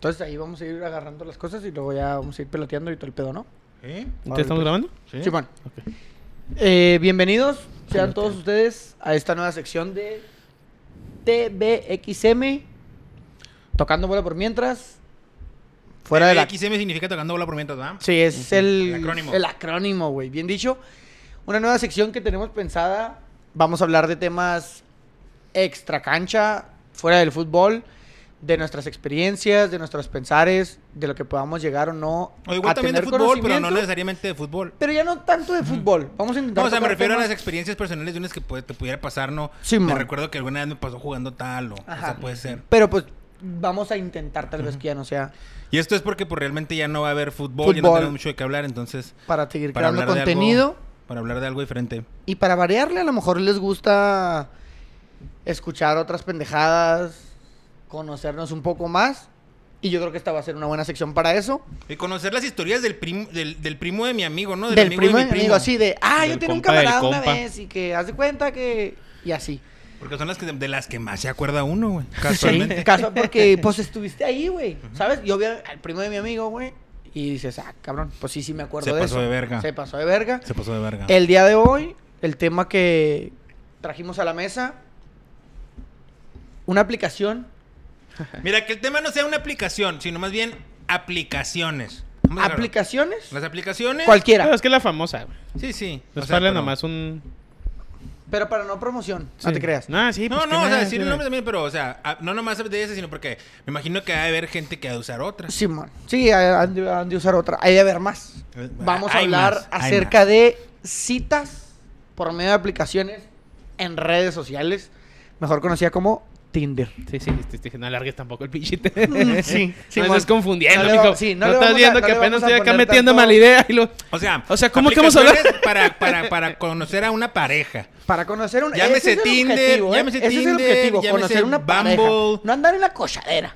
Entonces ahí vamos a ir agarrando las cosas y luego ya vamos a ir peloteando y todo el pedo, ¿no? ¿Eh? ¿Entonces estamos grabando? ¿Sí? Sí, bueno. Ok. Eh, bienvenidos sean todos ustedes a esta nueva sección de TBXM. Tocando bola por mientras. Fuera de la... XM significa tocando bola por mientras, ¿verdad? Sí, es el, El acrónimo. El acrónimo, güey. Bien dicho. Una nueva sección que tenemos pensada. Vamos a hablar de temas extra cancha, fuera del fútbol, de nuestras experiencias, de nuestros pensares, de lo que podamos llegar o no O igual a también de tener fútbol, pero no necesariamente de fútbol. Pero ya no tanto de fútbol. Vamos a intentar. No, o sea, me refiero a las experiencias personales de unas que puede- te pudiera pasar, ¿no? Sí, me recuerdo que alguna vez me pasó jugando tal o, o Ajá. sea, puede ser. Pero pues vamos a intentar tal vez que ya no sea Y esto es porque pues realmente ya no va a haber fútbol, ya no Fútbol. tenemos mucho de qué hablar, entonces para seguir para creando de contenido. algo, para hablar de algo diferente. Y para variarle, a lo mejor les gusta escuchar otras pendejadas, conocernos un poco más. Y yo creo que esta va a ser una buena sección para eso. Y conocer las historias del primo del, del primo de mi amigo, ¿no? Del, amigo primo de mi amigo, así de, ah, yo tenía un camarada una vez y que haz de cuenta que. Y así. Porque son las que de las que más se acuerda uno, güey. Sí, Casualmente. caso- porque pues estuviste ahí, güey. ¿Sabes? Yo vi al primo de mi amigo, güey. Y dices, ah, cabrón, pues sí, sí me acuerdo Se de pasó eso. de verga. Se pasó de verga. Se pasó de verga. El día de hoy, el tema que trajimos a la mesa, una aplicación. Mira, que el tema no sea una aplicación, sino más bien aplicaciones. Vamos a dejarlo. ¿Aplicaciones? Las aplicaciones. Cualquiera. Pero es que es la famosa, güey. Sí, sí. No O sea, pero- nomás un... Pero para no promoción, no Sí. te creas. No, sí, No, pues, no, que o sea, decir el nombre también, pero, o sea, a- no nomás de ese, sino porque me imagino que ha de haber gente que ha de usar otras. Simón. Sí, han de, han de usar otra. Hay de haber más. Eh, Vamos a hay hablar más, hay acerca más. de citas por medio de aplicaciones en redes sociales, mejor conocida como Tinder. Sí, sí, sí, sí, no alargues tampoco el pinchite. Mm, sí, no Simón. estás confundiendo, No mijo. sí, no no, estás a- viendo no que apenas estoy acá metiendo tanto- mala idea y lo... O sea, O sea, ¿cómo que vamos a hablar? Para, para, para conocer a una pareja. Para conocer un Llámese Tinder, objetivo, ¿eh? llámese Ese es el Tinder, objetivo, llámese conocer una pareja. Bumble. No andar en la cochadera.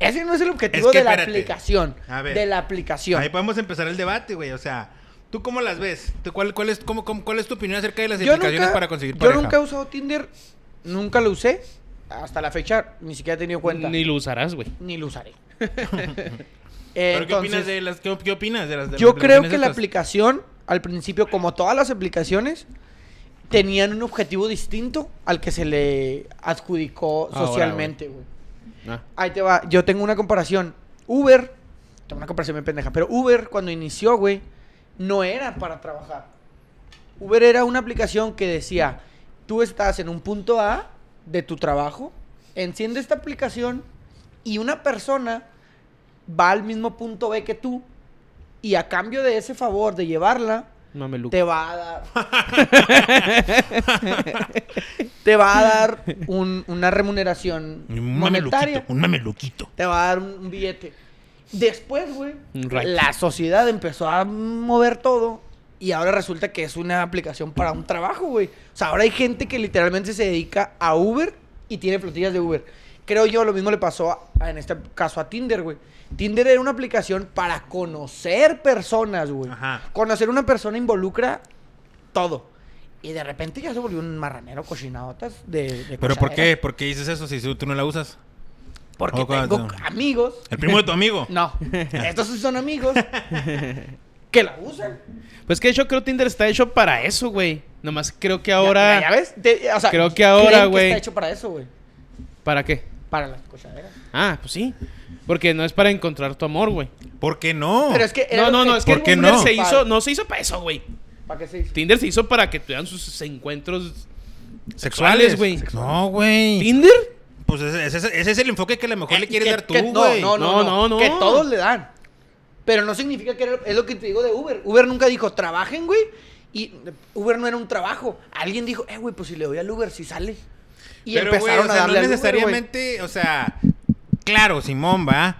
Ese no es el objetivo Es que de la espérate. aplicación. A ver. De la aplicación. Ahí podemos empezar el debate, güey. O sea, ¿tú cómo las ves? ¿Tú cuál, cuál, es, cómo, cómo- cuál es tu opinión acerca de las Yo aplicaciones nunca, para conseguir yo pareja? nunca he usado Tinder, nunca lo usé. Hasta la fecha ni siquiera he tenido cuenta. Ni lo usarás, güey. Ni lo usaré. ¿Pero qué opinas de las, qué, qué opinas de las de las Yo creo que la aplicación, al principio, como todas las aplicaciones, tenían un objetivo distinto al que se le adjudicó Ahora, socialmente, güey. Ah. Ahí te va. Yo tengo una comparación. Uber, tengo una comparación muy pendeja, pero Uber cuando inició, güey, no era para trabajar. Uber era una aplicación que decía, tú estás en un punto A de tu trabajo, enciende esta aplicación y una persona va al mismo punto B que tú y a cambio de ese favor de llevarla, Mameluco. te va a dar. te va a dar un- una remuneración Un monetaria. mameluquito, un mameluquito. Te va a dar un, un billete. Después, güey, right. la sociedad empezó a mover todo y ahora resulta que es una aplicación para un trabajo, güey. O sea, ahora hay gente que literalmente se dedica a Uber y tiene flotillas de Uber. Creo yo lo mismo le pasó a- en este caso a Tinder, güey. Tinder era una aplicación para conocer personas, güey. Ajá. Conocer una persona involucra todo. Y de repente ya se volvió un marranero cochinadotas de, de ¿Pero por qué? ¿Por qué dices eso si tú no la usas? Porque tengo amigos ¿El primo de tu amigo? no, estos sí son amigos que la usan. Pues que yo creo Tinder está hecho para eso, güey. Nomás creo que Ya- ahora... Ya, ves? Te- o sea, Creo que ahora, güey. está hecho para eso, güey. ¿Para qué? Para las cochaderas. Ah, pues sí. Porque no es para encontrar tu amor, güey. ¿Por qué no? Pero es que. era No, no, no, es que ¿por qué Tinder no? se Para- hizo, no se hizo para eso, güey. ¿Para qué se hizo? Tinder se hizo para que tuvieran sus encuentros ¿Sexuales? güey. No, güey. ¿Tinder? Pues ese, ese- ese es el enfoque que a lo mejor Eh, le quieres que- dar tú, que- güey. No, no, no, No, no, no. Que todos le dan. Pero no significa que era- es lo que te digo de Uber. Uber nunca dijo, trabajen, güey. Y Uber no era un trabajo. Alguien dijo, eh, güey, pues si le doy al Uber, si sale. Y Pero, güey, empezaron o sea, a darle no al Uber, necesariamente, o sea, claro, Simón, va.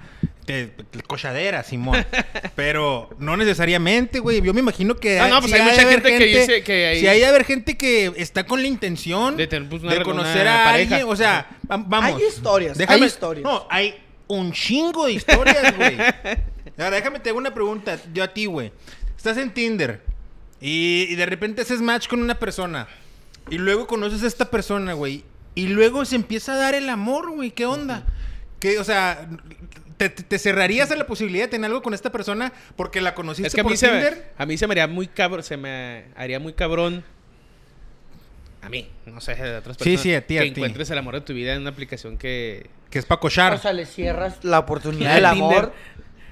Cochadera, Simón. Pero no necesariamente, güey. Yo me imagino que. Ah, no, pues hay mucha gente que dice que hay- Si hay de haber gente que está con la intención De tener, pues, una de re- conocer una a pareja. alguien. O sea, va- vamos. Hay historias, Déjame, hay historias. No, hay un chingo de historias, güey. Ahora, déjame te hago una pregunta. Yo a ti, güey. Estás en Tinder y, y de repente haces match con una persona. Y luego conoces a esta persona, güey. Y luego se empieza a dar el amor, güey. ¿Qué onda? Que, o sea, te, cerrarías a la posibilidad de tener algo con esta persona porque la conociste Es que a por mí, se me, Tinder. a mí se me haría muy cabrón, se me haría muy cabrón. A mí, no sé, de otras Sí, personas. sí, a ti, a Que ti. encuentres el amor de tu vida en una aplicación que... Que es para cochar. O sea, le cierras la oportunidad El del Tinder.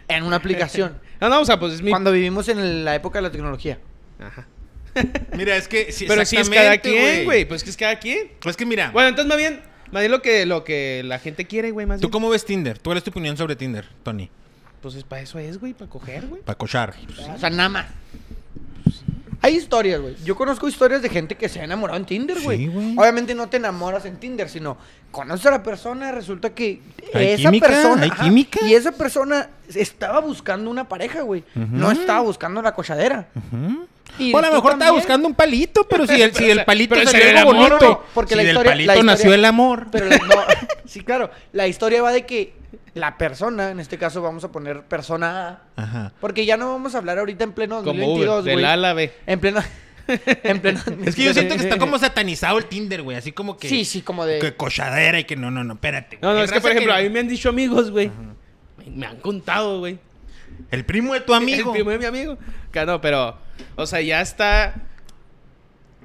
En una aplicación. No, no, o sea, pues es mi... Cuando vivimos en la época de la tecnología. Ajá. Mira, es que. sí, Pero sí es cada exactamente, quien, güey. Pues que es cada quien. Es que mira, Bueno, entonces más bien, más bien lo que, lo que la gente quiere, güey, más ¿tú bien. cómo ves Tinder? ¿Tú cuál es tu opinión sobre Tinder, Tony? Pues es para eso es, güey, para coger, güey. Para cochar. O sea, nada más. Hay historias, güey. Yo conozco historias de gente que se ha enamorado en Tinder, güey. Sí. Obviamente no te enamoras en Tinder, sino conoces a la persona, resulta que Hay esa química, persona. hay química. Y esa persona estaba buscando una pareja, güey. No estaba buscando la cochadera. Y o a lo mejor estaba también. buscando un palito, pero si el, si el palito Pero salió el algo amor, bonito. Porque si la del historia- palito la historia- nació el amor. Pero la- no, sí, claro. La historia va de que la persona, en este caso vamos a poner persona A, Ajá. porque ya no vamos a hablar ahorita en pleno Como 2022, Uber, güey. del A a la B. En pleno. en pleno. Es que yo siento que está como satanizado el Tinder, güey. Así como que. Sí, sí, como de. Que cochadera y que no, no, no, espérate. No, güey. no, es que, por ejemplo, a mí me han dicho amigos, güey. Me- Me han contado, güey. El primo de tu amigo. El primo de mi amigo. Que no, pero, o sea, ya está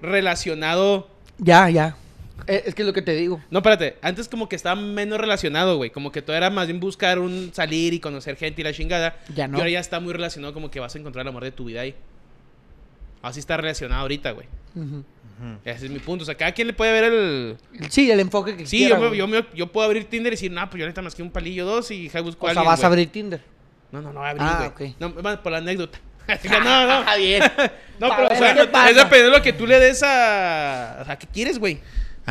relacionado. Ya, ya. Eh, es que es lo que te digo. No, espérate. Antes como que estaba menos relacionado, güey. Como que todo era más bien buscar un salir y conocer gente y la chingada. Ya no. Y ahora ya está muy relacionado como que vas a encontrar el amor de tu vida ahí. Así está relacionado ahorita, güey. Ese es mi punto. O sea, cada quien le puede ver el... Sí, el enfoque que Sí, quiera, yo, yo, yo puedo abrir Tinder y decir, no, pues yo ahorita más que un palillo dos y ja, busco O a sea, alguien, vas a güey". abrir Tinder. No, no, no voy a abrir, Ah, güey. ok. No, más por la anécdota. No, no. Ah, bien. No, pero o sea, es depende de lo que tú le des a... O sea, ¿qué quieres, güey?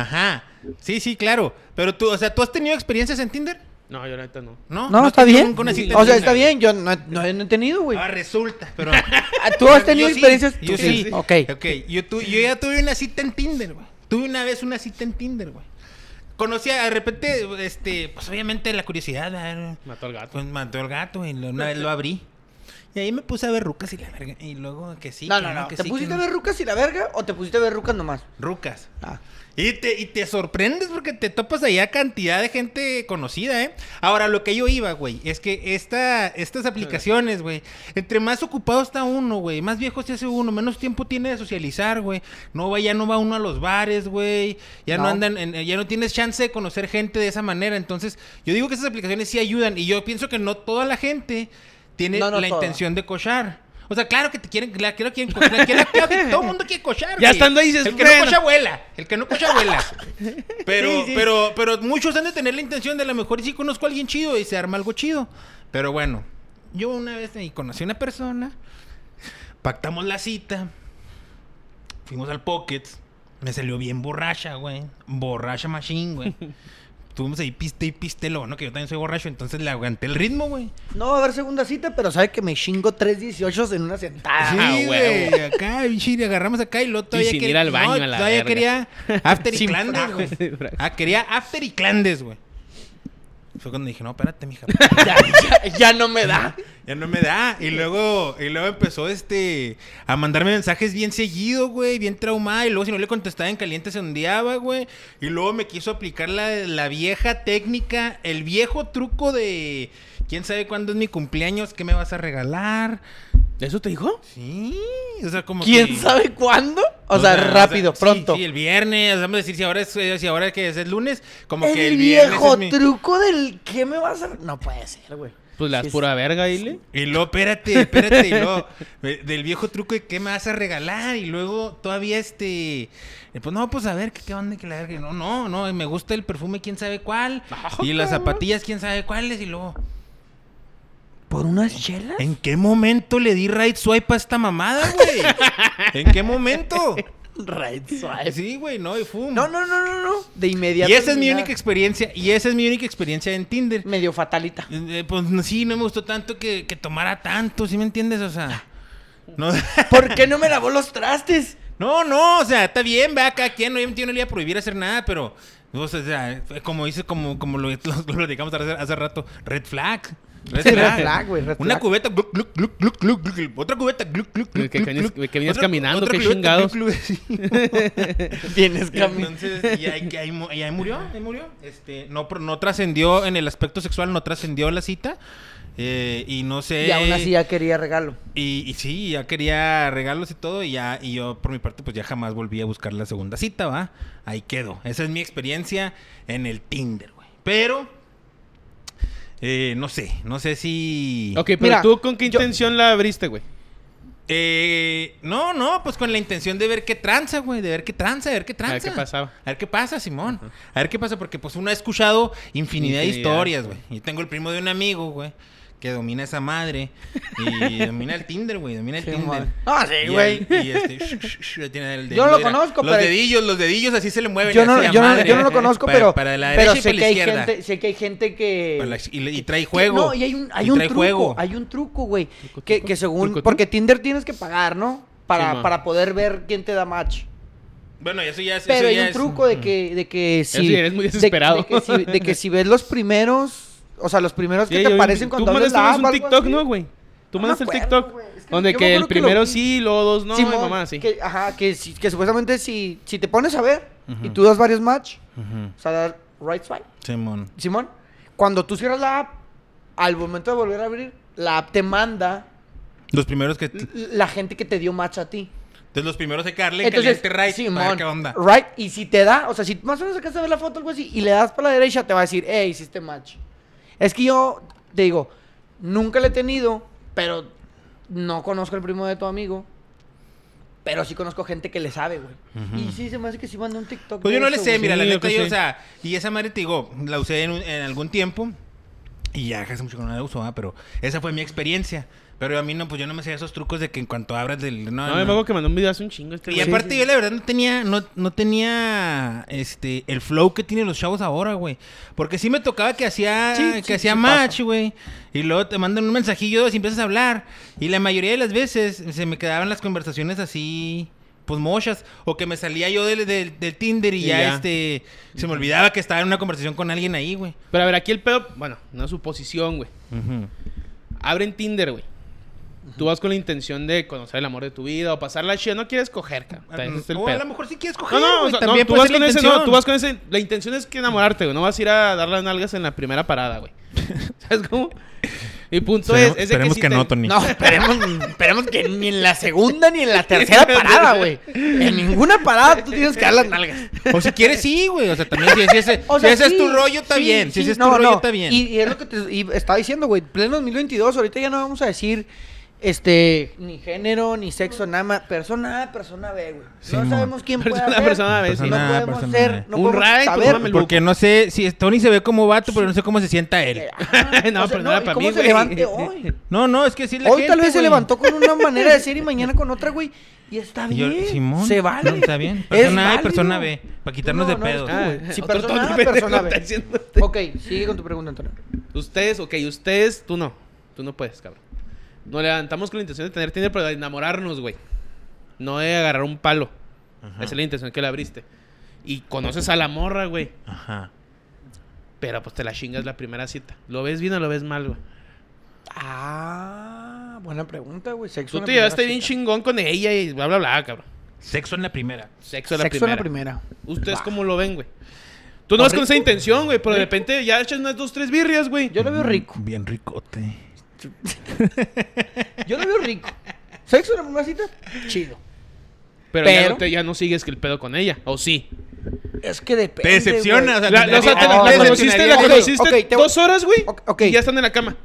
Ajá. Sí, sí, claro. Pero tú, o sea, ¿tú has tenido experiencias en Tinder? No, yo ahorita no. No. No, está bien. nunca una cita O sea, está bien. Yo no, no- no he tenido, güey. Ah, resulta, pero. Ah, ¿Tú has tenido Yo sí, experiencias? Yo Tú sí. Ok. Ok, yo, tu- yo ya tuve una cita en Tinder, güey. Tuve una vez una cita en Tinder, güey. Conocí a- de repente, este, pues obviamente la curiosidad, ¿verdad? Mató al gato. Pues mató el gato y lo- una vez lo abrí. Y ahí me puse a ver rucas y la verga. Y luego que sí. No, que no, no. que ¿Te sí, pusiste que a ver rucas y la verga o te pusiste a ver rucas nomás? Rucas. Ah. Y te, y te sorprendes porque te topas allá cantidad de gente conocida, ¿eh? Ahora, lo que yo iba, güey, es que esta, estas aplicaciones, güey, entre más ocupado está uno, güey, más viejo se hace uno, menos tiempo tiene de socializar, güey. No va, ya no va uno a los bares, güey. Ya no, No. andan, en- ya no tienes chance de conocer gente de esa manera. Entonces, yo digo que esas aplicaciones sí ayudan. Y yo pienso que no toda la gente tiene No, no la toda. intención de cochar. O sea, claro que te quieren, claro, claro, quieren cochar, claro, claro que todo el mundo quiere cochar, Ya estando ahí dices, El que "Bueno". no cocha abuela, el que no cocha abuela. Pero, Sí, sí. pero, pero muchos han de tener la intención de a lo mejor y sí conozco a alguien chido y se arma algo chido. Pero bueno, yo una vez ahí conocí a una persona, pactamos la cita, fuimos al Pocket, me salió bien borracha, güey. Borracha machine, güey. Tuvimos ahí piste y piste, lo bueno que yo también soy borracho, entonces le aguanté el ritmo, güey. No va a haber segunda cita, pero sabe que me chingo tres 18 en una sentada. Sí, Ah, güey. Acá, bichi, le agarramos acá y luego todavía sin quería- ir al baño no, a la todavía verga. quería after y Sin clandes, güey. Ah, quería after y clandes, güey. Fue cuando dije, no, espérate, mija. Ya, ya- ya no me da. Ya no me da. Y luego, y luego empezó este a mandarme mensajes bien seguido, güey, bien traumada. Y luego si no le contestaba en caliente se ondeaba, güey. Y luego me quiso aplicar la, la vieja técnica, el viejo truco de quién sabe cuándo es mi cumpleaños, qué me vas a regalar. ¿Eso te dijo? Sí, o sea, como ¿Quién que- sabe cuándo? O, sea, rápido, pronto. Sí, el viernes, vamos a decir si ahora es, eh, si ahora que es el lunes, como el, que el viernes viejo es mi- truco del ¿qué me vas a...? No puede ser, güey. Pues la Sí, es- pura verga, dile. Y luego, espérate, espérate, y luego, eh, del viejo truco de qué me vas a regalar, y luego todavía este, eh, pues no, pues a ver, qué, qué onda, que la verga, no, no, no, me gusta el perfume, quién sabe cuál, y las zapatillas, quién sabe cuáles, y luego, ¿Por unas chelas? ¿en qué momento le di right swipe a esta mamada, güey? ¿En qué momento? Right swipe. Sí, güey, no, y fum. No, no, no, no, no. De inmediato. Y esa es mi única experiencia, y esa es mi única experiencia en Tinder. Medio fatalita. Eh, Pues no, sí, no me gustó tanto que, que tomara tanto, ¿sí me entiendes? O sea, no, ¿Por qué no me lavó los trastes? no, no, o sea, está bien, va cada quien, obviamente yo no le iba a prohibir hacer nada, pero, o sea, como dice, como, como lo, lo, lo dedicamos hace, hace rato, red flag. Red Sí, red flag. flag, güey, red Una flag. cubeta, gluc, gluc, gluc, gluc, gluc, gluc, otra cubeta, gluc, gluc, gluc, Que gluc. que Otra- caminando, otra qué cubeta, chingados. gluc, gluc, Y camino. Entonces, y ahí, y ahí mu- y ahí murió, ahí murió. Este, no, no trascendió en el aspecto sexual, no trascendió la cita. eh, y no sé. Y aún así ya quería regalo. Y, y sí, ya quería regalos y todo. Y ya, y yo por mi parte, pues ya jamás volví a buscar la segunda cita, ¿va? Ahí quedo. Esa es mi experiencia en el Tinder, güey. Pero. Eh, no sé, no sé si. Ok, pero Mira, tú con qué yo- intención la abriste, güey. Eh, no, no, pues con la intención de ver qué tranza, güey, de ver qué tranza, de ver qué A tranza. ver qué pasaba. A ver qué pasa, Simón. A ver qué pasa, porque pues uno ha escuchado infinidad, de Infinidad. historias, güey. Yo tengo el primo de un amigo, güey, que domina esa madre y domina el Tinder, güey, domina el Sí, Tinder. Ah, sí, Y güey. Y, este, sh- sh- sh- tiene el Yo no lo conozco, los pero- dedillos, los dedillos así se le mueven. Yo no, así yo, no, madre. yo no lo conozco, Para- pero, para la pero derecha y sé, para que la hay izquierda. gente, sé que hay gente que... La- y, le- y trae juego. No, y hay un, hay Y un trae truco, juego. hay un truco, güey. ¿Truco, Que, que según... ¿Truco, Porque? Tinder tienes que pagar, ¿no? Para, Sí, para poder ver quién te da match. Bueno, eso ya es. Pero eso hay ya un es- truco de que, de que si... sí, eres muy de- desesperado. De, que, si, de que si ves los primeros... O sea, los primeros que Sí, te aparecen tú cuando abres la app vez o un TikTok. ¿no, güey? Tú mandaste el TikTok. donde que el primero sí, luego dos no, y mamá que, ajá, que, supuestamente si, si te pones a ver y tú das varios match, o sea, dar right swipe, Simón. Simón, cuando tú cierras la app, al momento de volver a abrir, la app te manda Los primeros que. la gente que te dio match a ti. Entonces los primeros hay que darle Entonces, caliente right. Simón, para ver qué onda. right, y si te da, o sea, si más o menos acá se ve la foto algo así, y le das para la derecha, te va a decir, hey, hiciste match. Es que yo, te digo, nunca le he tenido, pero no conozco el primo de tu amigo. Pero sí conozco gente que le sabe, güey. Y sí, se me hace que sí mandó un TikTok. Pues yo no le sé, güey. mira, la Sí, neta yo, sí. o sea, y esa madre te digo, la usé en, un- en algún tiempo y ya hace mucho que no la uso, pero esa fue mi experiencia. Pero a mí no, pues yo no me sé esos trucos de que en cuanto abras del... No, No, no. me acuerdo que mandó un video hace un chingo este Y güey. aparte yo la verdad no tenía, no, no tenía este el flow que tienen los chavos ahora, güey. Porque sí me tocaba que hacía, Sí, que sí, hacía sí match, pasa. güey. Y luego te mandan un mensajillo y empiezas a hablar. Y la mayoría de las veces se me quedaban las conversaciones así, pues mochas. O que me salía yo del, del, del Tinder y Y ya, ya. este se me olvidaba que estaba en una conversación con alguien ahí, güey. Pero a ver, aquí el pedo, bueno, una suposición, güey. Abren Tinder, güey. Tú vas con la intención de conocer el amor de tu vida o pasarla chida. No quieres coger, cabrón. Es O a lo mejor sí quieres coger, No, no, o güey, sea, no, también tú puede vas ser con la ese, no, intención. tú vas con ese, la intención es que enamorarte, güey, no vas a ir a dar las nalgas en la primera parada, güey. ¿Sabes cómo? Y punto Esperemos- es, es de esperemos si que te- no, Tony. No, esperemos, esperemos que ni en la segunda ni en la tercera parada, güey. En ninguna parada tú tienes que dar las nalgas. O si quieres, sí, güey. O sea, también si, si ese, O si sea, ese sí, es tu rollo, está sí, bien. Si sí, ese es no, tu rollo, no. está bien. Y, y es lo que te y estaba diciendo, güey. Pleno 2022, ahorita ya no vamos a decir este ni género, ni sexo, nada más. Persona A, persona B, güey. Sí, no sabemos quién puede Persona A, ser. persona B, sí. no Persona podemos persona ser, B. no Un podemos saber. el Porque no sé si Tony se ve como vato, pero no sé cómo se sienta él. Ajá, No, o sea, pero no era ¿y para ¿Cómo mí, se güey. levante hoy? No, no, es que sí la Hoy tal gente, vez se güey. levantó con una manera de ser y mañana con otra, güey. Y está Y yo, bien. Simón, se vale. no, está bien. Es Persona A y persona B, para quitarnos No, de güey. Ah, Si persona A, persona está B. Ok, sigue con tu pregunta, Antonio. Ustedes, ok, ustedes, tú no. Tú no puedes, cabrón. Nos levantamos con la intención de tener Tinder, pero de enamorarnos, güey. No de agarrar un palo. Ajá. Esa es la intención que le abriste. Y conoces a la morra, güey. Ajá. Pero pues te la chingas la primera cita. ¿Lo ves bien o lo ves mal, güey? Ah, buena pregunta, güey. Sexo Tú en la te llevaste primera bien chingón con ella y bla, bla, bla, cabrón. Sexo en la primera. Sexo, la, Sexo en primera. la primera. ¿Ustedes cómo lo ven, güey? Tú no vas con esa intención, güey, pero de repente ya echas unas dos, tres birrias, güey. Yo lo veo rico. Bien ricote. Yo lo veo rico. Sexo en la primera cita, chido. Pero, Ya, no te- ya no sigues que el pedo con ella. ¿O sí? Es que depende. Te decepciona, güey. o sea, La, la- o sea, te la, Oh, la te conociste, la decepcionaría. conociste Ok, ok, te voy- dos horas, güey. Ok, ok. Y ya están en la cama.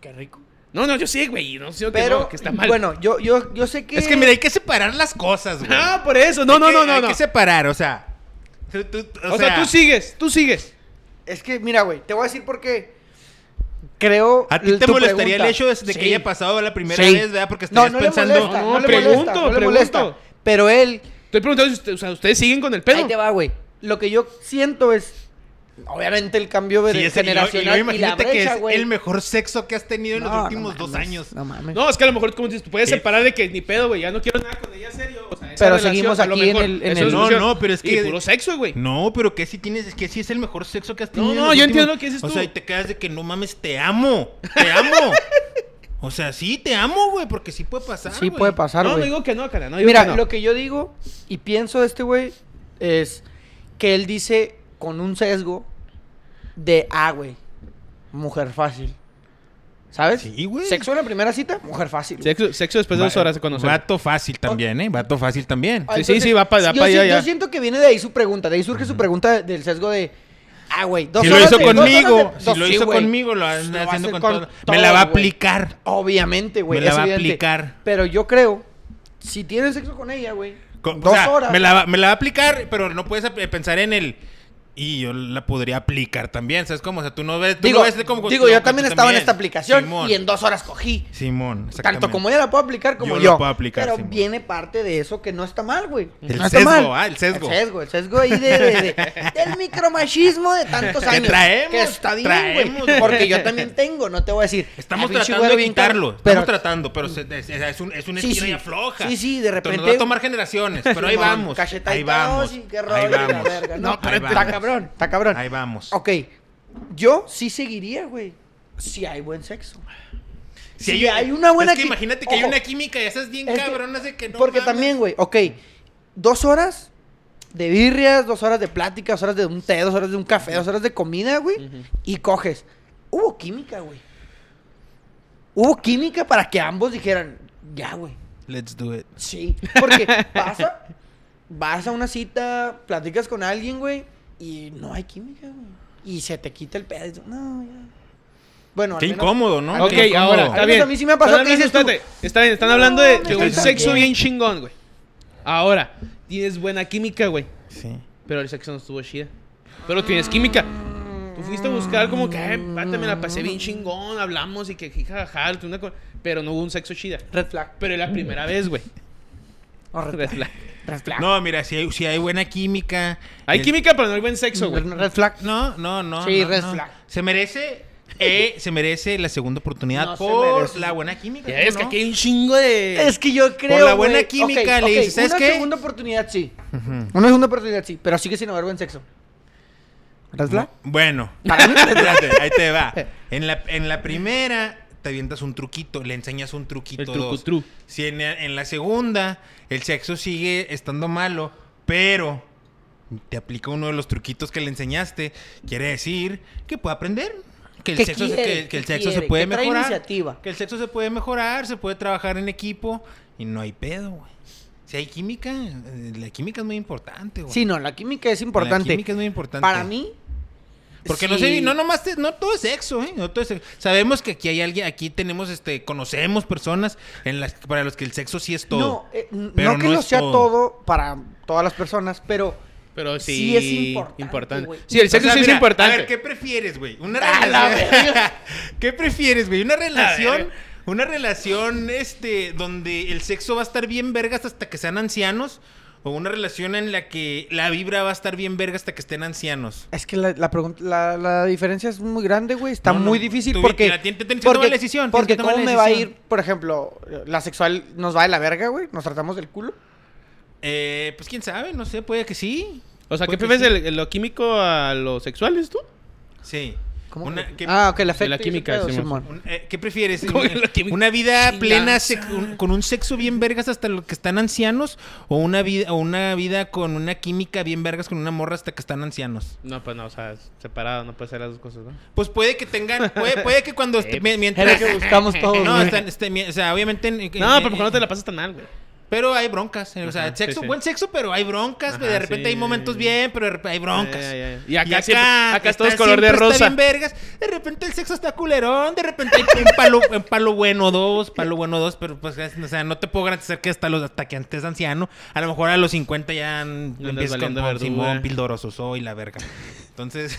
Qué rico. No, no, yo sí, güey. No sé que, Pero, no, que está mal. bueno, yo, yo, yo sé que... Es que mira, hay que separar las cosas, güey. Ah, por eso. No, Hay no, que- no, no. Hay no. que separar, o sea. tú- tú- O, sea, tú sigues, tú sigues. Es que, mira, güey, te voy a decir por qué. Creo... ¿A ti te molestaría pregunta. el hecho de, de Sí. que haya pasado la primera Sí. vez, ¿verdad? Porque No, estarías no le pensando. molesta, No, no, le pregunto, molesta, no le pregunto. molesta. Pero él... Estoy preguntando si usted- o sea, ustedes siguen con el pedo. Ahí te va, güey. Lo que yo siento es... Obviamente el cambio de Sí, ese- y luego- y luego generacional y, la imagínate que brecha, es güey. el mejor sexo que has tenido en los No, últimos no dos años. No mames. No, es que a lo mejor, como dices, tú puedes separar de que ni pedo, güey. Ya no quiero nada con ella serio. O pero seguimos aquí en el- en el- es No, no, pero es Y que- puro sexo, güey. No, pero que si tienes, es que sí es el mejor sexo que has tenido. No, no, yo últimos- entiendo lo que dices O tú. sea, y te quedas de que no mames, te amo. Te amo. o sea, sí, te amo, güey, porque sí puede pasar. Sí güey. puede pasar, No, no digo que no, cara. No digo Mira, que no. lo que yo digo y pienso de este güey es que él dice con un sesgo de, ah, güey, mujer fácil. ¿Sabes? Sí, güey. Sexo en la primera cita, mujer fácil. Sexo, sexo después de dos horas de conocer. Vato fácil también, ¿eh? Vato fácil también. Ah, Sí, sí, sí, va pa- va yo si- allá, Yo ya. siento que viene de ahí su pregunta. De ahí surge su pregunta del sesgo de, ah, güey, dos Si lo horas hizo de- dos horas conmigo, de- si dos- lo sí, hizo güey. conmigo, lo Lo anda va a haciendo hacer con con todo. Me la va a güey. aplicar. Obviamente, güey. Me la es va a evidente. aplicar. Pero yo creo, si tienes sexo con ella, güey, dos o sea, horas. Me la, va- me la va a aplicar, pero no puedes ap- pensar en el. Y yo la podría aplicar también, ¿sabes cómo? O sea, tú no ves. Tú Digo, ves como digo yo que también estaba en esta aplicación Simón. y en dos horas cogí. Simón, Tanto como ella la puedo aplicar como Yo yo. la puedo aplicar, Pero Simón. viene parte de eso que no está mal, güey. El no está sesgo, mal. ah, el sesgo. El sesgo, el sesgo ahí de, de- de- del micromachismo de tantos Que años. traemos, Que está bien, traemos, güey. Porque yo también tengo, no te voy a decir. Estamos "Ah, pinche tratando de bien quitarlo. cabrón". Estamos Pero tratando, pero se- es, es un, es una Sí, esquina sí. floja. Sí, sí, de Entonces, repente- Nos va a tomar generaciones, pero ahí vamos. Ahí vamos. Ahí vamos. No, pero. Cabrón, está cabrón. Ahí vamos. Ok, yo sí seguiría, güey. Si hay buen sexo. Si hay una buena Es que imagínate que hay una química y esas bien Es que- cabronas de que no. Porque mames. también, güey, ok, dos horas de birrias, dos horas de plática, dos horas de un té, dos horas de un café, dos horas de comida, güey, y coges. Hubo química, güey. Hubo química para que ambos dijeran, ya, güey. Let's do it. Sí, porque pasa, vas a una cita, platicas con alguien, güey, y no hay química, güey. Y se te quita el pedo. y tú, No, ya. Bueno, al Qué menos- incómodo, ¿no? Ok, Qué incómodo. ahora, Al está menos bien. a mí sí me ha pasado Están que dices tú, hablando- espérate, Está bien, están "No, hablando de, un está sexo bien". bien chingón, güey. Ahora, tienes buena química, güey. Sí. Pero el sexo no estuvo chida. Pero tienes química. Tú fuiste a buscar como que, pate, me la pasé bien chingón, hablamos y que jijaja, una co- pero no hubo un sexo chida. Red flag. Pero es la primera vez, güey. O red Red flag. Red flag. No, mira, si hay, si hay buena química. Hay el- química, pero no hay buen sexo, güey. Red flag. No, no, no. Sí, no, red no. flag. Se merece. eh, se merece la segunda oportunidad No por la buena química. Es ¿cómo que aquí hay un chingo de. Es que yo creo. la buena química ok, le ok, dices, ¿sabes una qué? segunda oportunidad sí. Una segunda oportunidad sí. Pero sigue sin haber buen sexo. ¿Red flag? Bueno, Para mí, ahí te va. En la, en la primera te avientas un truquito, le enseñas un truquito. El dos. trucutru. Si en, en la segunda el sexo sigue estando malo, pero te aplica uno de los truquitos que le enseñaste, quiere decir que puede aprender. Que el ¿Qué sexo, se- quiere? que, que el ¿Qué sexo se quiere? puede ¿Qué trae mejorar. iniciativa? Que el sexo se puede mejorar, se puede trabajar en equipo y no hay pedo, güey. Si hay química, eh, la química es muy importante, güey. Sí, no, la química es importante. La química es muy importante. Para mí. Porque no sé, no nomás, te- no todo es sexo, ¿eh? No todo es sexo. Sabemos que aquí hay alguien, aquí tenemos, este, conocemos personas en las para los que el sexo sí es todo. No, eh, Pero no que no lo sea todo. todo. para todas las personas, pero. Pero sí, Sí es importante, güey. Sí, el O sexo sea, sí es importante. A ver, ¿qué prefieres, güey? Una A la relación. verga. ¿Qué prefieres, güey? Una relación, una relación, este, donde el sexo va a estar bien vergas hasta que sean ancianos, o una relación en la que la vibra va a estar bien verga hasta que estén ancianos. Es que la, la, pregunta- la, la diferencia es muy grande, güey. Está No, no, muy difícil tú- porque. la- tienes- que tomar la decisión, tienes Porque que tomar cómo la me va a ir, por ejemplo, la sexual nos va de la verga, güey. Nos tratamos del culo. Eh, pues quién sabe, no sé, puede que sí. o sea, ¿qué prefieres, sí. lo químico a lo sexual, ¿es tú? Sí. ¿Cómo Una- ¿qué- Ah, ok, la la química, pedo, Simón. Simón. un- eh, ¿Qué prefieres? ¿Cómo ¿Una- vida plena un- con un sexo bien vergas hasta los que están ancianos? ¿O una vida, o una vida con una química bien vergas con una morra hasta que están ancianos? No, pues no, o sea, separado, no puede ser las dos cosas, ¿no? Pues puede que tengan, puede, puede que cuando este- Eh, mi- Es mientras... lo que buscamos todos, No, están, este, o sea, obviamente... en- en- No, pero porque no te la pasas tan mal, güey. Pero hay broncas. O sea, Ajá, sexo, sí. buen sexo, pero hay broncas. Ajá, de repente sí. hay momentos bien, pero hay broncas. Y acá siempre- acá todo está- color de siempre rosa. Está bien vergas. De repente el sexo está culerón. De repente hay un palo, un palo bueno dos, palo bueno dos. Pero pues, es- o sea, no te puedo garantizar que hasta, los, hasta que antes anciano. A lo mejor a los 50 ya empiezas con, con. Simón, pildoroso soy la verga. Entonces,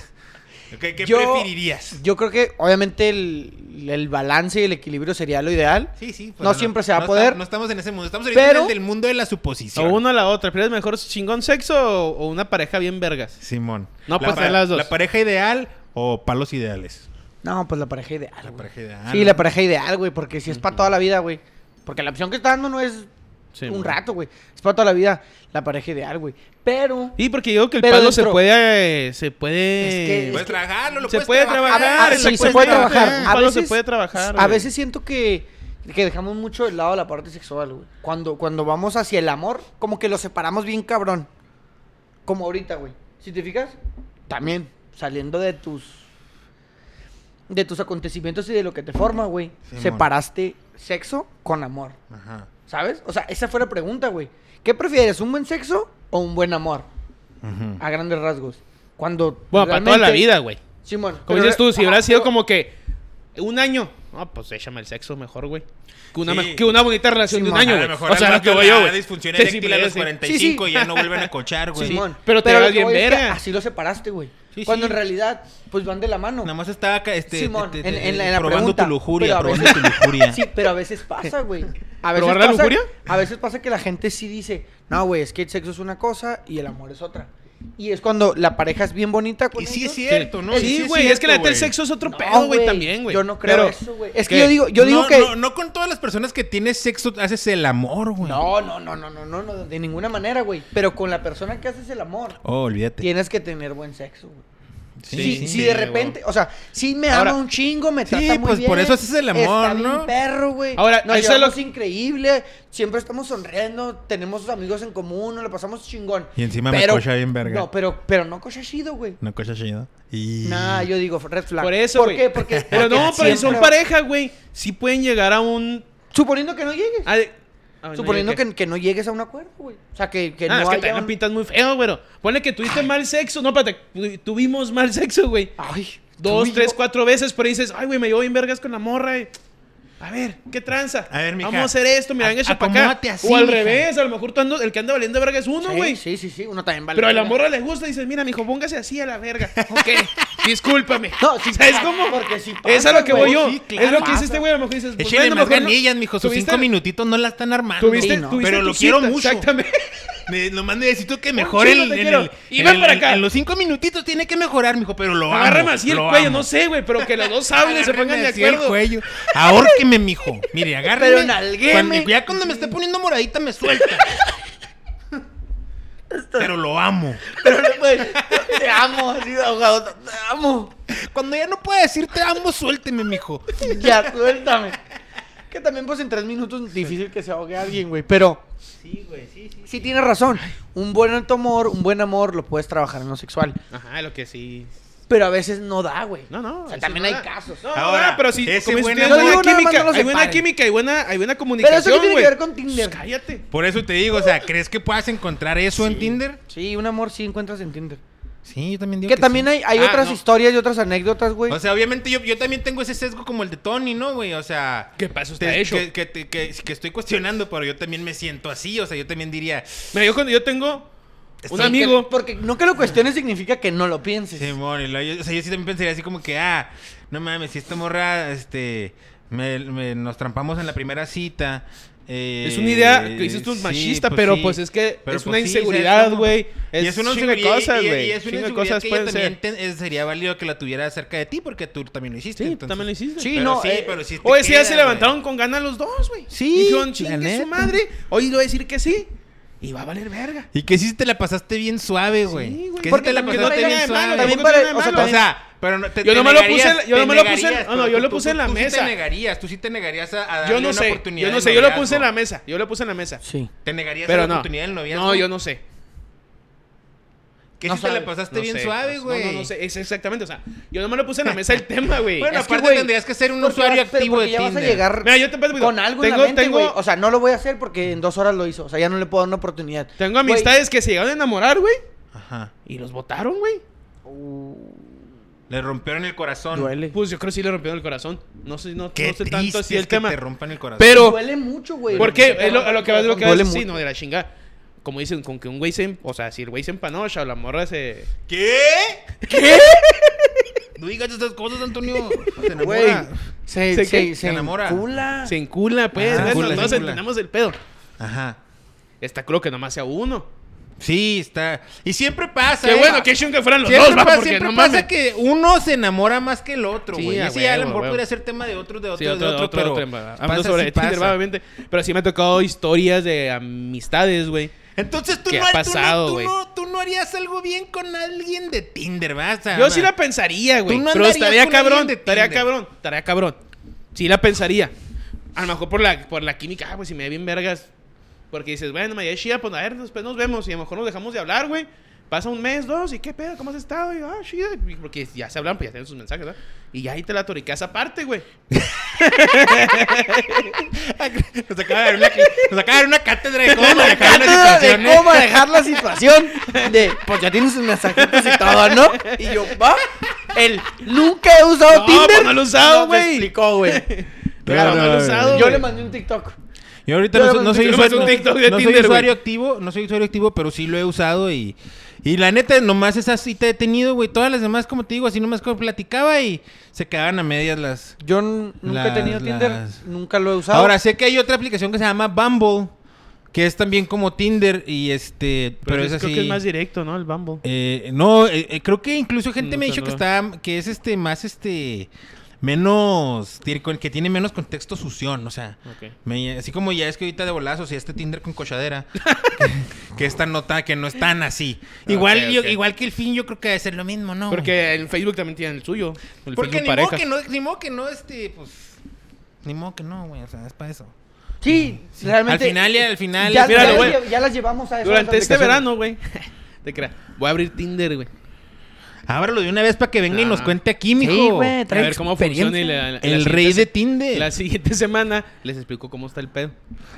¿qué, qué Yo- preferirías? Yo creo que, obviamente, el, el balance y el equilibrio sería lo ideal. Sí, sí. No siempre se va a poder. está- no estamos en ese mundo. Estamos ahorita Pero- en el del mundo de la O suposición. uno o la otra. ¿Prefieres mejor chingón sexo o, o una pareja bien vergas? Simón. No, La pues, las dos. ¿La pareja ideal o palos ideales? No, pues la pareja ideal. La güey. pareja ideal. Sí, ¿no? la pareja ideal, güey, porque si es para toda la vida, güey. Porque la opción que está dando no es Sí, un rato, güey. Es para toda la vida la pareja ideal, güey. Pero... Sí, porque yo digo que el palo se puede. Se puede. Es que- Puedes trabajarlo, lo se puedes puede trabajar. trabajar. A- a- sí, se puede trabajar. A palo se veces- puede trabajar. A veces siento que, que dejamos mucho de lado la parte sexual, güey. Cuando, cuando vamos hacia el amor, como que lo separamos bien cabrón. Como ahorita, güey. Si te fijas, también saliendo de tus de tus acontecimientos y de lo que te forma, güey. Separaste sexo con amor, Ajá. ¿Sabes? O sea, esa fue la pregunta, güey. ¿Qué prefieres, un buen sexo o un buen amor? A grandes rasgos. Cuando Bueno, para toda la vida, güey. Simón. Como pero- dices tú, si hubiera sido como que un año, no, pues échame el sexo mejor, güey. Que una, Sí. me- que una bonita relación de un año, güey. O sea, lo que voy yo, la güey. disfunción Sí, eréctil a los sí. 45 Sí, sí. y ya no vuelven a cochar, güey. Simón. Pero te vas bien voy es que verga. Así lo separaste, güey. Sí, Cuando sí. en realidad, pues van de la mano. Nada más estaba acá, este, Simón, te- en, te- en la, en la probando pregunta. tu lujuria, probando veces- tu lujuria. Sí, pero a veces pasa, güey. A veces ¿Probar la pasa- lujuria? A veces pasa que la gente sí dice, no, güey, es que el sexo es una cosa y el amor es otra. Y es cuando la pareja es bien bonita con Y sí ellos. es cierto, ¿no? Sí, es güey, es, que la cierto, neta el sexo es otro No, pedo, güey, también, güey. Yo no creo Pero- eso, güey. Es que ¿qué? yo digo, yo digo no, que... No, no con todas las personas que tienes sexo haces el amor, güey. No, no, no, no, no, no, no, de ninguna manera, güey. Pero con la persona que haces el amor, Oh, olvídate. tienes que tener buen sexo, güey. Sí, sí, sí, de repente, o sea, si me Ahora- ama un chingo, me Sí, trata muy pues, bien. por eso haces el amor, está bien ¿no? perro, güey. Ahora, nos eso es lo- increíble, siempre estamos sonriendo, tenemos amigos en común, nos lo pasamos chingón. Y encima me Pero- cocha bien verga. No, pero, pero no cocha chido, güey. No cocha chido. Y... Nah, yo digo red flag. Por eso, ¿Por qué? Porque, Pero no, pero si son pareja, güey, sí pueden llegar a un... Suponiendo que no llegues. a no suponiendo que, que no llegues a un acuerdo, güey. O sea, que, que Ah, no es que haya un- pintas muy feo, güey. Ponle que tuviste mal sexo. No, espérate, tu- tuvimos mal sexo, güey. Ay, Dos, tres, yo- cuatro veces, pero dices, ay, güey, me llevo bien vergas con la morra. y- A ver, ¿qué tranza? A ver, mija, Vamos a hacer esto, mira, venga, para acá. así, o al mija. revés, a lo mejor tú ando- el que anda valiendo verga es uno, güey. Sí, sí, sí, uno también vale. Pero a la morra le gusta y dices, mira, mijo, póngase así a la verga. Ok, discúlpame. No, sí ¿Sabes pasa, cómo? porque sí es a pasa, lo que voy yo. Sí, claro, es lo que pasa. dice este güey, a lo mejor dices, pues, Échale bueno, más no- ganillas, mijo. Sus cinco minutitos no la están armando. Tuviste, Sí, no. tuviste Pero lo quiero mucho. Exactamente. Me- Nomás necesito que mejore el, en el- Y en ven para acá. En los cinco minutitos tiene que mejorar, mijo, pero lo amo. Agárrame así el lo cuello, amo. no sé, güey, pero que los dos hablen, se pongan de así el acuerdo. cuello. Ahórqueme, mijo. Mire, agárreme. Pero nalgueme. Cuando- ya cuando me esté poniendo moradita me suelta. Pero lo amo. Pero no puedes. Te amo, así de ahogado. Te amo. Cuando ya no pueda decir te amo, suélteme, mijo. Ya, suéltame. Que también, pues en tres minutos difícil que se ahogue alguien, güey. Pero Sí, güey, sí, sí. sí tienes razón. Un buen amor, un buen amor lo puedes trabajar en lo sexual. Ajá, lo que sí. Pero a veces no da, güey. No, no. O sea, también no hay da. casos. No, Ahora, no, pero sí, ese como buena- química, no hay buena química, hay buena, hay buena Pero comunicación, eso qué tiene güey. que ver con Tinder. Pues cállate. Por eso te digo, o sea, ¿crees que puedas encontrar eso en Tinder? Sí, un amor sí encuentras en Tinder. Sí, yo también digo Que también sí. hay, hay Ah, otras no. historias y otras anécdotas, güey. O sea, obviamente yo, yo también tengo ese sesgo como el de Tony, ¿no, güey? O sea... ¿Qué? Está te- hecho. Que, que, que- que estoy cuestionando, pero yo también me siento así. O sea, yo también diría... Mira, yo cuando yo tengo un Sí, amigo. que- porque no que lo cuestiones significa que no lo pienses. Luego yo, o sea, yo sí también pensaría así como que, ah, no mames, si esta morra, este, me, me- nos trampamos en la primera cita. Eh, Es una idea que dices tú sí, machista, pues pero sí. pues es que Pero es pues una sí, inseguridad, güey. Es, es una inseguridad- cosas, y- y- es una inseguridad cosas que ella también te- eh, sería válido que la tuviera cerca de ti porque tú también lo hiciste. Sí, entonces- también lo hiciste. Sí, Pero no, sí, eh, pero sí O decía, queda, se levantaron con ganas los dos, güey. Sí, dijeron, chingue su madre. Hoy voy a decir que sí. Y va a valer verga. Y que sí te la pasaste bien suave, güey. Sí, güey. que sí Porque te la pasaste bien suave. También para- o sea, pero no, te, Yo te no me lo puse- yo no me lo puse- no, no, yo lo tú- puse en la tú sí mesa. te negarías, tú sí te negarías a, a darle Yo no una oportunidad Yo no sé. Yo lo puse en la mesa. Yo lo puse en la mesa. Sí. ¿Te negarías a Pero la no. oportunidad del noviazgo? No, yo no sé. Que No si te la pasaste No bien sé, suave, güey. No, no, no sé. Es exactamente. O sea, yo no me lo puse en la mesa el tema, güey. Bueno, Es que, aparte tendrías que ser un usuario vas- activo de ya Tinder. vas a llegar Mira, yo te puedo- con algo en tengo- la mente, tengo- güey. O sea, no lo voy a hacer porque en dos horas lo hizo. O sea, ya no le puedo dar una oportunidad. Tengo amistades que se llegaron a enamorar, güey. Ajá. Y los votaron, güey. Le rompieron el corazón. Duele. Pues yo creo que sí le rompieron el corazón. No sé, no, Qué no sé tanto así es el que tema. te rompan el corazón. Pero, Duele mucho, güey. ¿por qué? Es lo, a lo que vas, lo que vas Duele sí, mucho. no, de la chingada. Como dicen, con que un güey se... O sea, si el güey se empanocha o la morra se... ¿Qué? ¿Qué? No digas esas cosas, Antonio. Se Güey. enamora. Se, ¿Se se, qué? se, Se enamora. encula. Se encula, pues. No, se encula. entendemos el pedo. Ajá. Está claro que nomás sea uno. Sí, está. Y siempre pasa. Qué ¿eh? bueno, qué chingón que fueran los Siempre, dos, va, pasa, siempre no pasa mames. que uno se enamora más que el otro, Sí, güey. a Ese ya a lo mejor podría ser tema de otro, de otro, Sí, de otro, otro, pero otro tema. Hablando pasa, sobre sí Tinder, obviamente. Pero sí me ha tocado historias de amistades, güey. Entonces tú ¿Qué no, ha tú no- tú no, tú no harías algo bien con alguien de Tinder, ¿vas? Yo sí la pensaría, güey. Pero estaría cabrón, estaría cabrón, estaría cabrón. Sí la pensaría. A lo mejor por la, por la química, ah, pues si me ve bien vergas. Porque dices, bueno, me chida, pues a ver, después nos vemos. Y a lo mejor nos dejamos de hablar, güey. Pasa un mes, dos, y qué pedo, ¿cómo has estado? Y, ah, chida. Porque ya se hablan, pues ya tienen sus mensajes, ¿verdad? Y ya ahí te la toricas aparte, güey. Nos acaba de dar una, nos acaba de dar una cátedra de cómo manejar una Cátedra de situación. ¿eh? cómo manejar la situación de, pues ya tienes sus mensajitos y todo, ¿no? Y yo, va, él, nunca he usado No, Tinder. pues no lo he usado, güey. explicó, güey. Claro, no, no lo he no, usado, Yo le mandé un TikTok. Yo ahorita Yo no, soy- no soy yo usuario, un TikTok de no soy Tinder, usuario activo, no soy usuario activo, pero sí lo he usado y y la neta nomás esa cita he tenido, güey, todas las demás como te digo, así nomás como platicaba y se quedaban a medias las Yo nunca he tenido Tinder, las- nunca lo he usado. Ahora sé que hay otra aplicación que se llama Bumble, que es también como Tinder y este, pero, Pero, es es, así. creo que es más directo, ¿no? El Bumble. Eh, no, eh, eh, creo que incluso gente Mm, me ha dicho que está, que es este más este menos tiene- que tiene menos contexto sución, o sea, me- así como ya es que ahorita de bolazos y este Tinder con cochadera, que, que esta nota que no es tan así. Igual yo- igual que el fin yo creo que debe ser lo mismo, ¿no? Porque en Facebook también tienen el suyo. El porque Facebook ni modo que no, ni modo que no este pues ni modo que no, güey, o sea, es para eso. sí, realmente. Al final y al final ya, Míralo, ya, güey. las lle- ya las llevamos a eso. Durante este verano, güey. Te creas. Voy a abrir Tinder, güey. Ábralo de una vez para que venga y nos Ah. cuente aquí, mijo. Sí, güey, A trae ver cómo funciona y la, la El rey de Tinder. La siguiente semana les explico cómo está el pedo.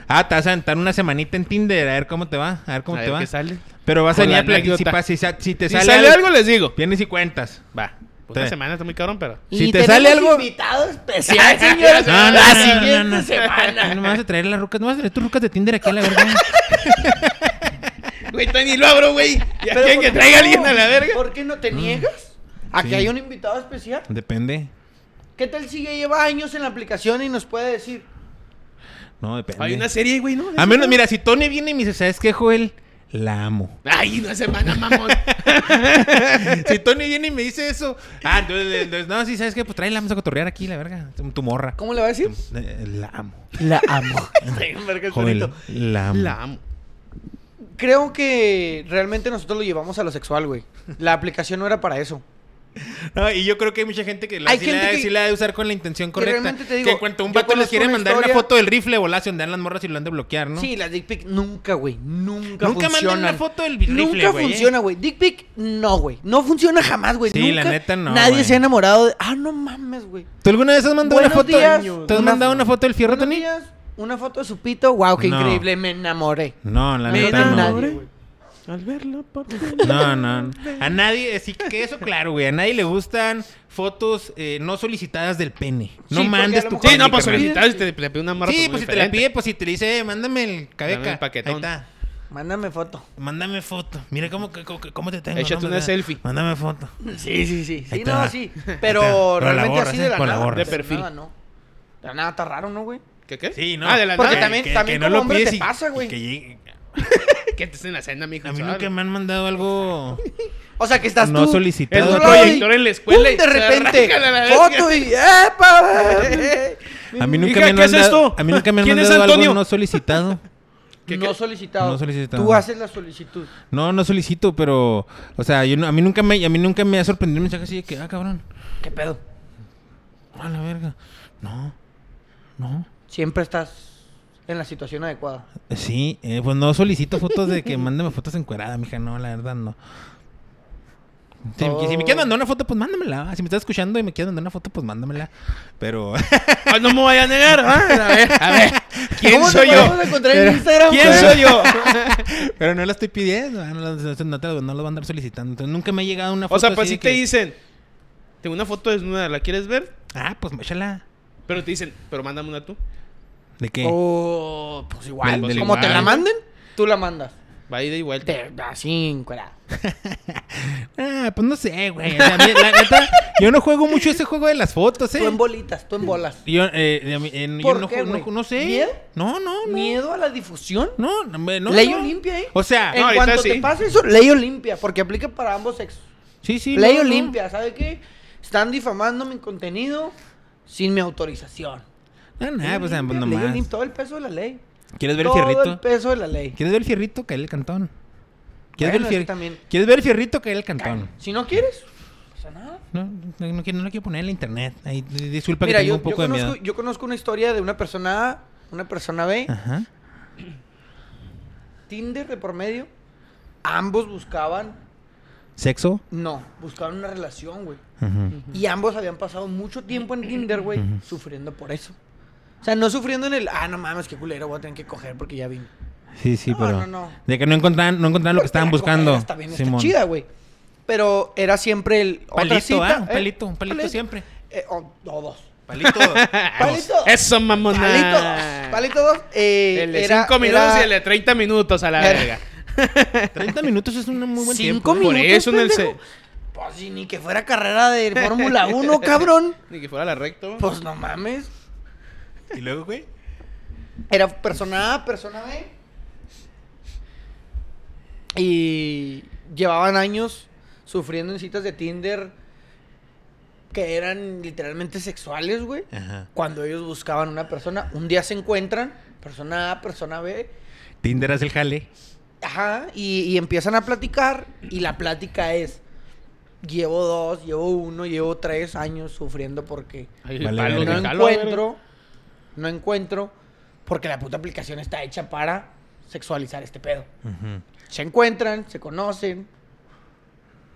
Ah, te vas a aventar una semanita en Tinder, a ver cómo te va, a ver cómo a te ver va. qué sale. Pero vas a venir a platicar. Si, sale, algo, algo, les digo. vienes y cuentas. Va. Pues una semana está muy cabrón, pero. Si te sale algo- invitado especial, señores. No, no, la no, no, siguiente no, no. semana. No me vas a traer las rucas, no vas a traer tus rucas de Tinder aquí a la verga. Güey, todavía ni lo abro, güey. Ya Pero quieren ¿por que qué traiga no? alguien a la verga. ¿Por qué no te niegas a Sí. que haya un invitado especial? Depende. ¿Qué tal si ya lleva años en la aplicación y nos puede decir? No, depende. Hay una serie, güey, ¿no? A menos, ¿no? mira, si Tony viene y me dice, ¿sabes qué, Joel? La amo. Ay, una semana, mamón. si Tony viene y me dice eso, ah, entonces, entonces, no, sí, ¿sabes qué? Pues tráela, vamos a cotorrear aquí, la verga. Tu, morra. ¿Cómo le va a decir? Eh, La amo. La amo. Joel, la amo. La amo. Creo que realmente nosotros lo llevamos a lo sexual, güey. La aplicación no era para eso. No, y yo creo que hay mucha gente que la, Hay sí, gente la, que- sí la usar con la intención correcta. realmente te digo, que en cuanto un vato les quiere una mandar una foto del rifle volación, dan las morras y lo han de bloquear, ¿no? Sí, la dick pic nunca, güey. Nunca, Nunca mandan una foto del rifle, Nunca funciona, güey. Dick pic, no, güey. No funciona jamás, güey. Sí, Nunca- la neta no, Nadie se ha enamorado de. Ah, no mames, güey. ¿Tú alguna vez has mandado una foto? días. ¿Te has Una- mandado una foto del fierro, Tony? Una foto de su pito. Wow, qué No. increíble. Me enamoré. No, la Me neta no. nadie, güey. Al verla No, no. A nadie, sí que eso claro, güey. A nadie le gustan fotos eh, no solicitadas del pene. No Sí, mandes tu Sí, no, solicitar, si te le pide una marra. Sí, muy pues si te la pide, pues si te dice, eh, mándame el cabeca. Dame el paquetón. Ahí está. Mándame foto. Mándame foto. Mira cómo, cómo, cómo te tengo. Échate ¿no? una selfie. Mándame foto. Sí, sí, sí. Ahí Sí, está. no, sí. Pero realmente borras, así de la la nada. borras. De perfil. Nada, no. De la nada está raro, ¿no, güey? ¿Qué qué? Sí, no. Ah, de la Porque nada. también- también como hombre te pasa, güey. que llegue- Que te en la cena, mijo. A mí nunca me han mandado algo. O sea, que estás No tú. solicitado. Lado y proyector en la escuela de repente. Foto y. ¡Epa! A mí nunca Hija, me han ¿qué es mandado. esto? A mí nunca me han ¿Quién es mandado algo no solicitado. ¿Qué, no solicitado. No solicitado. Tú haces la solicitud. No, no solicito, pero. O sea, yo no- a mí nunca me, a mí nunca me ha sorprendido un mensaje así de que, ah, cabrón. ¿Qué pedo? A la verga. No. No. Siempre estás en la situación adecuada. Sí, eh, pues no solicito fotos de que mándame fotos encuerada, mija. No, la verdad no. Si, Oh. si me quieres mandar una foto, pues mándamela. Si me estás escuchando y me quieres mandar una foto, pues mándamela. Pero. Ay, no me voy a negar. ah, A ver, a ver. ¿Quién ¿Cómo soy yo? encontrar Pero- en Instagram? ¿Quién soy yo? pero no la estoy pidiendo. No, la- no, no lo van a andar solicitando. Entonces nunca me ha llegado una foto. O sea, pues si te que, dicen, tengo una foto desnuda, ¿la quieres ver? Ah, pues échala. Pero te dicen, pero mándame una tú. ¿De qué? Oh, pues igual. Del Como te la manden, tú la mandas. Va ida y vuelta. Te, así, encuerada. Ah, pues no sé, güey. La yo no juego mucho ese juego de las fotos, ¿eh? Tú en bolitas, tú en bolas. Yo, eh, yo ¿Por no, qué, no, güey? no sé. ¿Miedo? No, no, no. ¿Miedo a la difusión? No, no, me- no. ley no. Olimpia, ¿eh? O sea, en cuanto sí. te pase eso, ley Olimpia, porque aplica para ambos sexos. sí, sí. ley no, no. Olimpia, ¿sabe qué? Están difamando mi contenido sin mi autorización. No, no, Ley pues, pues nomás. Olimpia, todo el peso de la ley. ¿Quieres ver el todo fierrito? el peso de la ley. ¿Quieres ver el fierrito? Cae el cantón. ¿Quieres, Bueno, ver, el fier- también- ¿Quieres ver el fierrito? Cae el cantón. Si no quieres, no pasa nada. No, no, no, no lo quiero poner en la internet. Ahí, di- disculpa Mira, que tengo yo, un poco yo de conozco, miedo. yo conozco una historia de una persona A, una persona B, Ajá. Tinder de por medio. Ambos buscaban, ¿Sexo? no, buscaban una relación, güey. Ujú. Y ambos habían pasado mucho tiempo en Tinder, güey, Ujú. sufriendo por eso. O sea, no sufriendo en el, ah, no mames, qué culero, voy a tener que coger porque ya vine. Sí, sí, No, pero... no, no. De que no encontraban, no encontraban lo que estaban buscando. cogedera También está chida, güey. Pero era siempre el. otra Palito, cita, ¿ah? Un ¿eh? palito, un palito siempre. Eh, o, o dos. Palito. Palito. Eso, mamona. Palito dos. Palito dos. Eh, El de era- 5 minutos era- y el de 30 minutos a la Era- verga. 30 minutos es un muy buen Cinco tiempo. ¿eh? Por minutos. eso en el se- Pues ni que fuera carrera de Fórmula 1, cabrón. Ni que fuera la recto. Pues no mames. ¿Y luego, güey? Era persona A, persona B. Y llevaban años sufriendo en citas de Tinder que eran literalmente sexuales, güey. Ajá. Cuando ellos buscaban una persona, un día se encuentran, persona A, persona B, Tinder hace el jale. ajá, y, y empiezan a platicar y la plática es, llevo dos, llevo uno, llevo tres años sufriendo porque Vale, no encuentro, no encuentro, porque la puta aplicación está hecha para sexualizar este pedo. Se encuentran, se conocen,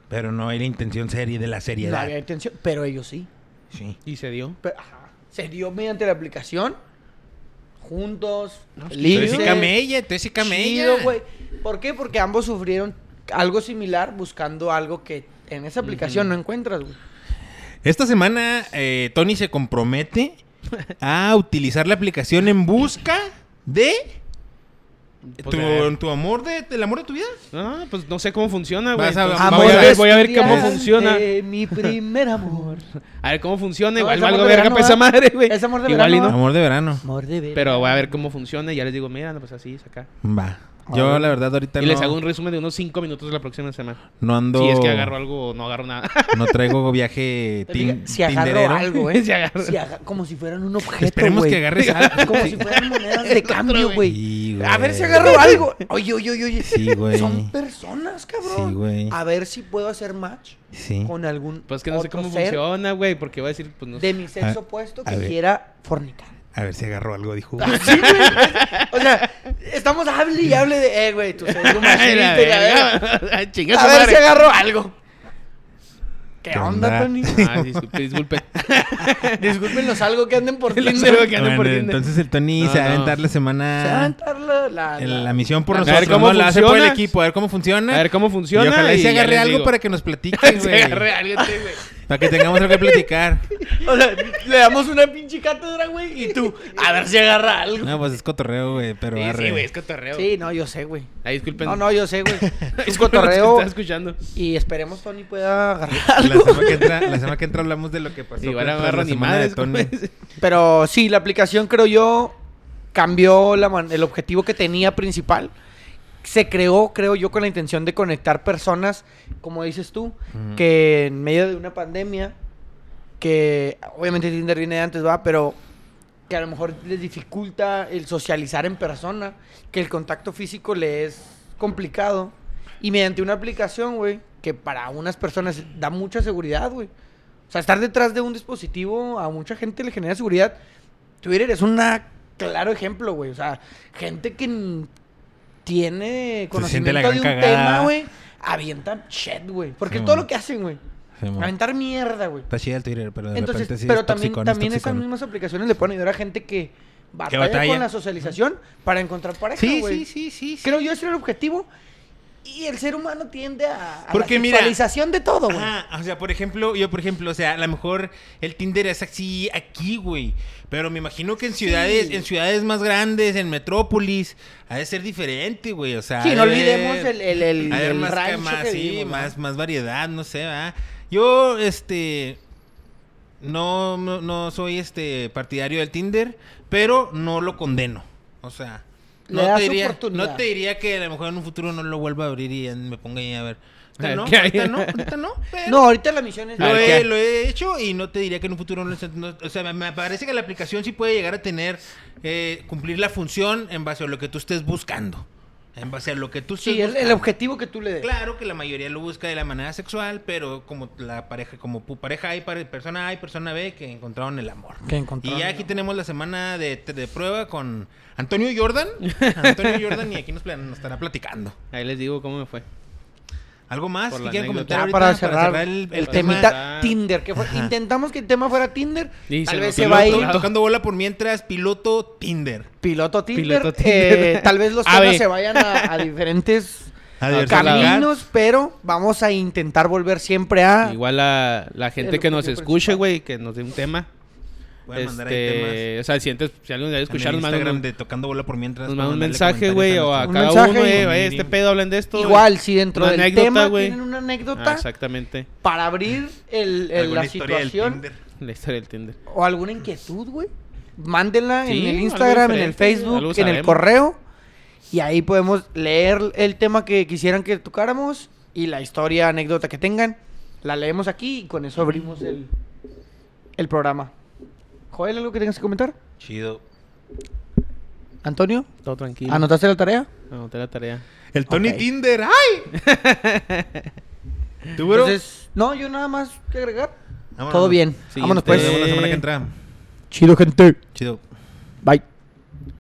Pero no hay la intención seria de la no seriedad. había intención, pero ellos sí. Sí. Y se dio. Pero, ajá, se dio mediante la aplicación, juntos, No, Tú felices. eres y camella, tú eres y camella. Chido, güey. ¿Por qué? Porque ambos sufrieron algo similar buscando algo que en esa aplicación no encuentras, güey. Esta semana eh, Tony se compromete a utilizar la aplicación en busca de Pues, tu, amor de, del amor de tu vida. No, pues no sé cómo funciona, güey. Vas a- Entonces, Amor voy a ver, voy a ver cómo funciona. Mi primer amor. A ver cómo funciona. No, Igual es amor valgo de verga verano, para esa ¿verdad? madre, güey. Es amor de Igual y verano, no. Amor de verano. Amor de ver. Pero voy a ver cómo funciona y ya les digo, mira, no, pues así es acá. Va. Yo, la verdad, ahorita Y no, les hago un resumen de unos 5 minutos la próxima semana. no ando... Si es que agarro algo o no agarro nada. No traigo viaje tin- si agarro tinderero. algo, ¿eh? Si agarro. Si aga- como si fueran un objeto, Esperemos güey. que agarres algo. Como si fueran monedas de cambio, güey. Sí, A ver si agarro algo. Oye, oye, oye, oye. Sí, güey. Son personas, cabrón. Sí, güey. A ver si puedo hacer match Sí. con algún Pues que no sé cómo funciona, güey. Porque voy a decir, pues no sé. de mi sexo A- opuesto que quiera fornicar. A ver si agarro algo, dijo. Sí, güey. O sea, estamos hable y hable de, eh, güey, y la verga. verga. Chinga A ver madre. si agarro algo. ¿Qué, ¿Qué onda, onda? Tony? Ah, disculpe, disculpe. Discúlpenos algo que anden por Los Tinder. algo que anden por Bueno, Tinder. entonces el Tony No, se va a no. aventar la semana... Se va a aventar la, la, el- la- la misión por A ver nosotros. cómo ¿no? La hace por el funciona. equipo, a ver cómo funciona. A ver cómo funciona. Y ojalá y se ya agarre les algo digo. para que nos platiquen, Se güey. agarre algo, sí, güey. Para que tengamos algo que platicar. O sea, le damos una pinche cátedra, güey, y tú, a ver si agarra algo. No, pues es cotorreo, güey, pero Sí, arre. sí, güey, es cotorreo. Sí, no, yo sé, güey. Ay, disculpen. No, no, yo sé, güey. Es cotorreo. están escuchando. Y esperemos Tony pueda agarrar La algo. semana, que entra, la semana que entra hablamos de lo que pasó. La ni semana de madres, Tony. Pero sí, la aplicación creo yo cambió la man- el objetivo que tenía principal. Se creó, creo yo, con la intención de conectar personas, como dices tú, que en medio de una pandemia, que obviamente Tinder viene de antes, va, pero que a lo mejor les dificulta el socializar en persona, que el contacto físico le es complicado. Y mediante una aplicación, güey, que para unas personas da mucha seguridad, güey. O sea, estar detrás de un dispositivo a mucha gente le genera seguridad. Twitter es un claro ejemplo, güey. O sea, gente que tiene conocimiento de un cagada. tema, güey, avientan shit, güey. Porque Sí, es todo lo que hacen, güey. Aventar mierda, güey. Está chida el Twitter, pero de Entonces, repente sí pero es también, toxicón, es también esas mismas aplicaciones le pueden ayudar a gente que batalla, batalla. con la socialización para encontrar pareja, Sí, güey. sí, sí, sí. sí. Creo yo ese era el objetivo. Y el ser humano tiende a, a Porque la mira- sexualización de todo, güey. Ajá, o sea, por ejemplo, yo por ejemplo, o sea, a lo mejor el Tinder es así aquí, güey. Pero me imagino que en ciudades, en ciudades más grandes, en metrópolis, ha de ser diferente, güey. O sea, Sí, no de olvidemos el, el, el, el más, ca- rancho más, que sí, más variedad, no sé, ¿verdad? Yo, este, no, no, no soy este partidario del Tinder, pero no lo condeno. O sea, Le no te, diría, oportunidad. no te diría que a lo mejor en un futuro no lo vuelva a abrir y me ponga ahí a ver. Ahorita no, qué hay. ahorita no, ahorita no, pero No, ahorita la misión es... Lo he, lo he hecho y no te diría que en un futuro no, no- o sea, me- me parece que la aplicación sí puede llegar a tener eh, cumplir la función en base a lo que tú estés buscando. En base a lo que tú Sí, el, el objetivo que tú le des. Claro que la mayoría lo busca de la manera sexual, pero como la pareja, como pu- pareja hay, persona A y persona B que encontraron el amor. Que encontraron y aquí amor. tenemos la semana de, de prueba con Antonio Jordan. Antonio Jordan y aquí nos estará platicando. Ahí les digo cómo me fue. ¿Algo más que quieran comentar Ya ahorita para cerrar, el, el, el tema. temita Ah. Tinder. Que fue- intentamos que el tema fuera Tinder. Y tal se vez se piloto, va a ir. Tocando bola por mientras, piloto Tinder. piloto Tinder. Piloto Tinder. eh, tal vez los A temas se vayan a, a diferentes A caminos, pero vamos a intentar volver siempre a... Igual la, la gente el que nos escuche, güey, que nos dé un tema. Mandar ahí temas. Este, o sea, si, antes, si alguien quiere escuchar, nos manda Instagram un, de Tocando Bola por Mientras. nos manda un mensaje, güey, o a Un cada mensaje uno, y- eh, "Oye, este pedo hablen de esto. güey". Igual, si dentro Una del anécdota, tema güey. tienen una Ah, anécdota exactamente. para abrir el, el- la historia del situación Tinder. La historia del Tinder. o alguna inquietud, güey, mándenla Sí, en el Instagram, en el Facebook, en el correo y ahí podemos leer el tema que quisieran que tocáramos y la historia, anécdota que tengan, la leemos aquí y con eso abrimos el, el programa. Joel, ¿algo que tengas que comentar? Chido. Antonio, Todo tranquilo. ¿anotaste la tarea? Anoté la tarea. El Tony Ok. Tinder. ¡Ay! ¿Tú, bro? Entonces, no, yo nada más que agregar. Vámonos. Todo bien. Siguiente. Vámonos Nos pues. vemos la semana que entra. Chido, gente. Chido. Bye.